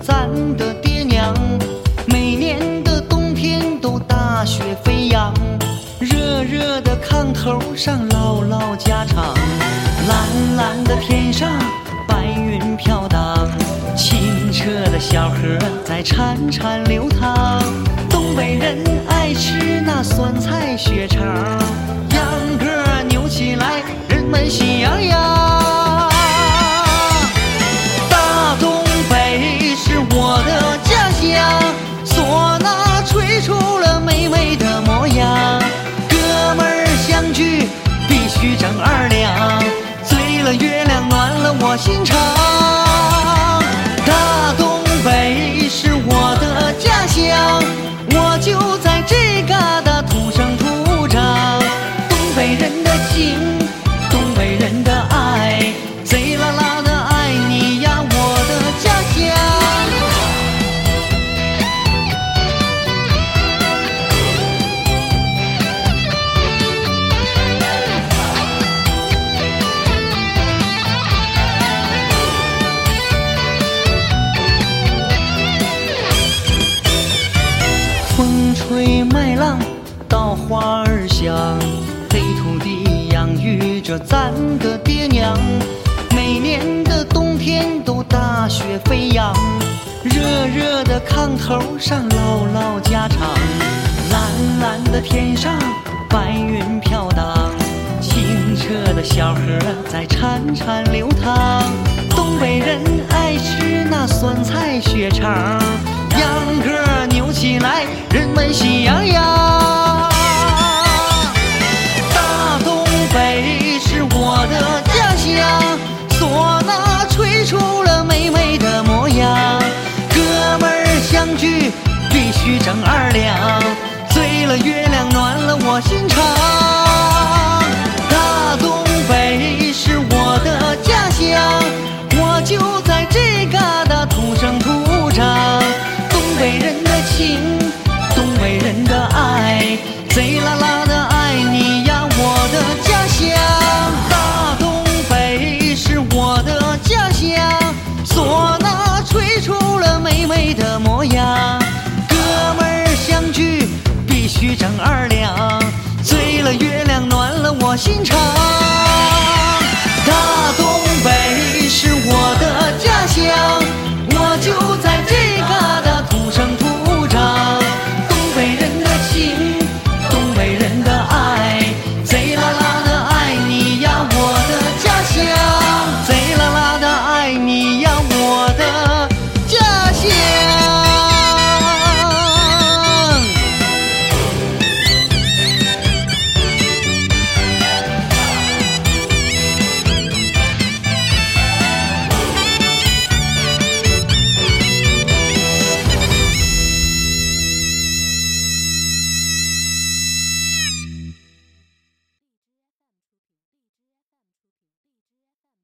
咱的爹娘，每年的冬天都大雪飞扬，热热的炕头上唠唠家常，蓝蓝的天上白云飘荡，清澈的小河在潺潺流淌。东北人爱吃那酸菜血肠，秧歌扭起来，人们喜洋洋。我心肠。大东北是我的家乡，我就花儿香，黑土地养育着咱的爹娘。每年的冬天都大雪飞扬，热热的炕头上唠唠家常，蓝蓝的天上白云飘荡，清澈的小河在潺潺流淌。东北人爱吃那酸菜血肠，秧歌扭起来，人们喜洋洋。二两，醉了月亮暖了我心肠。大东北是我的家乡，我就在心肠。